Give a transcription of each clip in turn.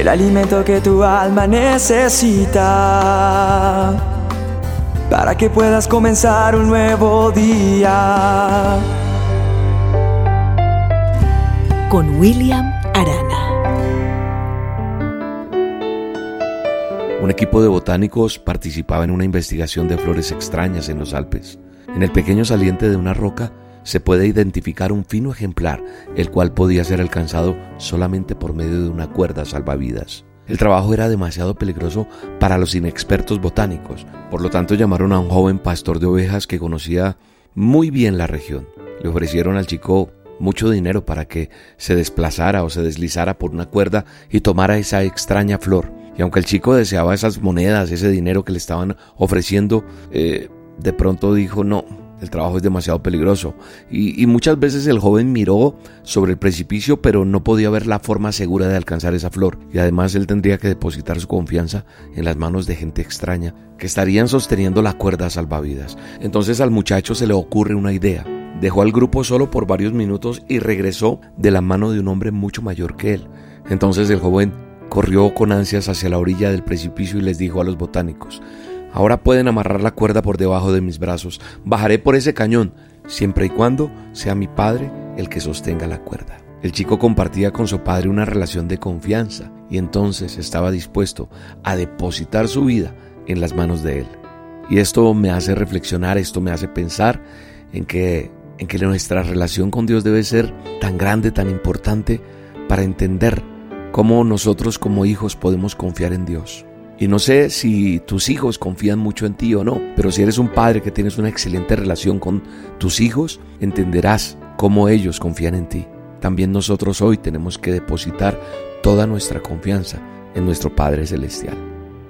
el alimento que tu alma necesita para que puedas comenzar un nuevo día. Con William Arana. Un equipo de botánicos participaba en una investigación de flores extrañas en los Alpes. En el pequeño saliente de una roca se puede identificar un fino ejemplar, el cual podía ser alcanzado solamente por medio de una cuerda salvavidas. El trabajo era demasiado peligroso para los inexpertos botánicos, por lo tanto llamaron a un joven pastor de ovejas que conocía muy bien la región. Le ofrecieron al chico mucho dinero para que se desplazara o se deslizara por una cuerda y tomara esa extraña flor. Y aunque el chico deseaba esas monedas, ese dinero que le estaban ofreciendo, eh, de pronto dijo, no, el trabajo es demasiado peligroso. Y, muchas veces el joven miró sobre el precipicio, pero no podía ver la forma segura de alcanzar esa flor. Y además él tendría que depositar su confianza en las manos de gente extraña que estarían sosteniendo la cuerda salvavidas. Entonces al muchacho se le ocurre una idea. Dejó al grupo solo por varios minutos y regresó de la mano de un hombre mucho mayor que él. Entonces el joven corrió con ansias hacia la orilla del precipicio y les dijo a los botánicos, Ahora pueden amarrar la cuerda por debajo de mis brazos. Bajaré por ese cañón, siempre y cuando sea mi padre el que sostenga la cuerda. El chico compartía con su padre una relación de confianza y entonces estaba dispuesto a depositar su vida en las manos de él. Y esto me hace reflexionar, esto me hace pensar en que, en que nuestra relación con Dios debe ser tan grande, tan importante para entender cómo nosotros como hijos podemos confiar en Dios. Y no sé si tus hijos confían mucho en ti o no, pero si eres un padre que tienes una excelente relación con tus hijos, entenderás cómo ellos confían en ti. También nosotros hoy tenemos que depositar toda nuestra confianza en nuestro Padre Celestial.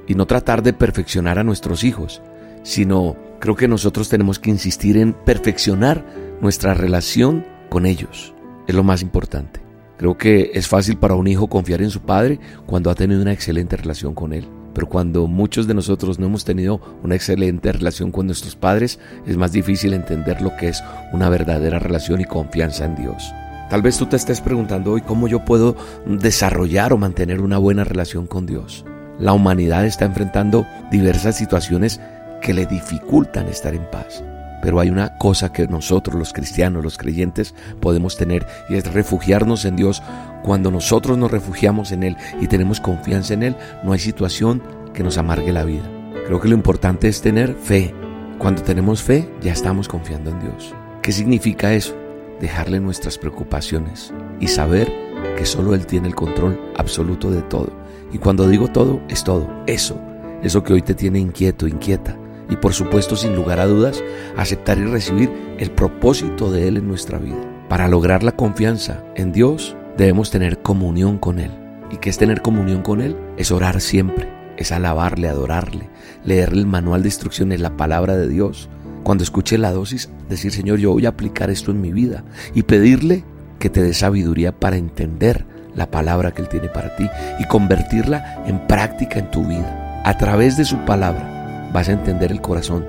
Y no tratar de perfeccionar a nuestros hijos, sino creo que nosotros tenemos que insistir en perfeccionar nuestra relación con ellos. Es lo más importante. Creo que es fácil para un hijo confiar en su padre cuando ha tenido una excelente relación con él. Pero cuando muchos de nosotros no hemos tenido una excelente relación con nuestros padres, es más difícil entender lo que es una verdadera relación y confianza en Dios. Tal vez tú te estés preguntando hoy cómo yo puedo desarrollar o mantener una buena relación con Dios. La humanidad está enfrentando diversas situaciones que le dificultan estar en paz. Pero hay una cosa que nosotros los cristianos, los creyentes, podemos tener y es refugiarnos en Dios. Cuando nosotros nos refugiamos en Él y tenemos confianza en Él, no hay situación que nos amargue la vida. Creo que lo importante es tener fe. Cuando tenemos fe, ya estamos confiando en Dios. ¿Qué significa eso? Dejarle nuestras preocupaciones y saber que solo Él tiene el control absoluto de todo. Y cuando digo todo, es todo. Eso, eso que hoy te tiene inquieto, inquieta y por supuesto sin lugar a dudas aceptar y recibir el propósito de Él en nuestra vida. Para lograr la confianza en Dios debemos tener comunión con Él. ¿Y qué es tener comunión con Él? Es orar siempre, es alabarle, adorarle, leerle el manual de instrucciones, la palabra de Dios. Cuando escuche la dosis, decir Señor, yo voy a aplicar esto en mi vida y pedirle que te dé sabiduría para entender la palabra que Él tiene para ti y convertirla en práctica en tu vida. A través de su palabra vas a entender el corazón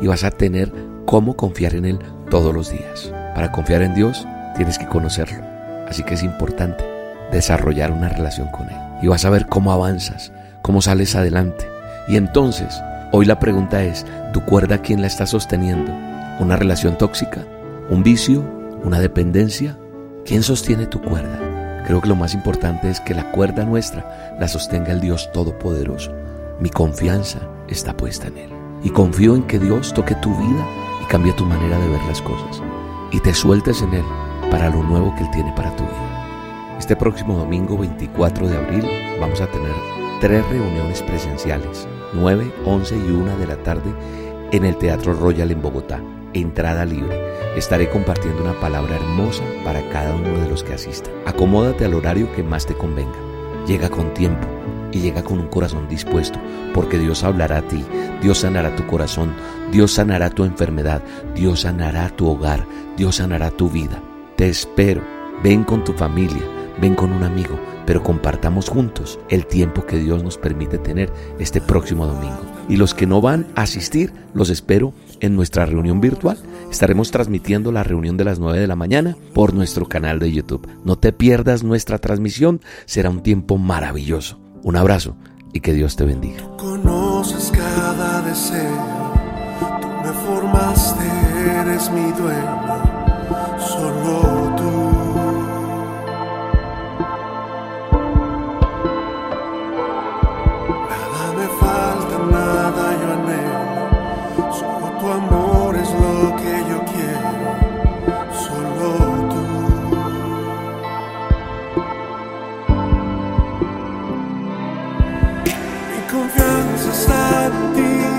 y vas a tener cómo confiar en Él todos los días. Para confiar en Dios tienes que conocerlo. Así que es importante desarrollar una relación con Él. Y vas a ver cómo avanzas, cómo sales adelante. Y entonces, hoy la pregunta es, ¿tu cuerda quién la está sosteniendo? ¿Una relación tóxica? ¿Un vicio? ¿Una dependencia? ¿Quién sostiene tu cuerda? Creo que lo más importante es que la cuerda nuestra la sostenga el Dios Todopoderoso. Mi confianza está puesta en Él. Y confío en que Dios toque tu vida y cambie tu manera de ver las cosas. Y te sueltes en Él para lo nuevo que Él tiene para tu vida. Este próximo domingo 24 de abril vamos a tener tres reuniones presenciales, 9, 11 y 1 de la tarde en el Teatro Royal en Bogotá. Entrada libre. Estaré compartiendo una palabra hermosa para cada uno de los que asistan. Acomódate al horario que más te convenga. Llega con tiempo y llega con un corazón dispuesto, porque Dios hablará a ti, Dios sanará tu corazón, Dios sanará tu enfermedad, Dios sanará tu hogar, Dios sanará tu vida. Te espero, ven con tu familia, ven con un amigo, pero compartamos juntos el tiempo que Dios nos permite tener este próximo domingo. Y los que no van a asistir, los espero en nuestra reunión virtual. Estaremos transmitiendo la reunión de las 9 de la mañana por nuestro canal de YouTube. No te pierdas nuestra transmisión, será un tiempo maravilloso. Un abrazo y que Dios te bendiga. conoces cada deseo, tú me formaste, eres mi dueño, solo tú. Nada me falta, nada yo anhelo, solo tu amor confianza está en ti,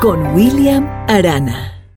Con William Arana.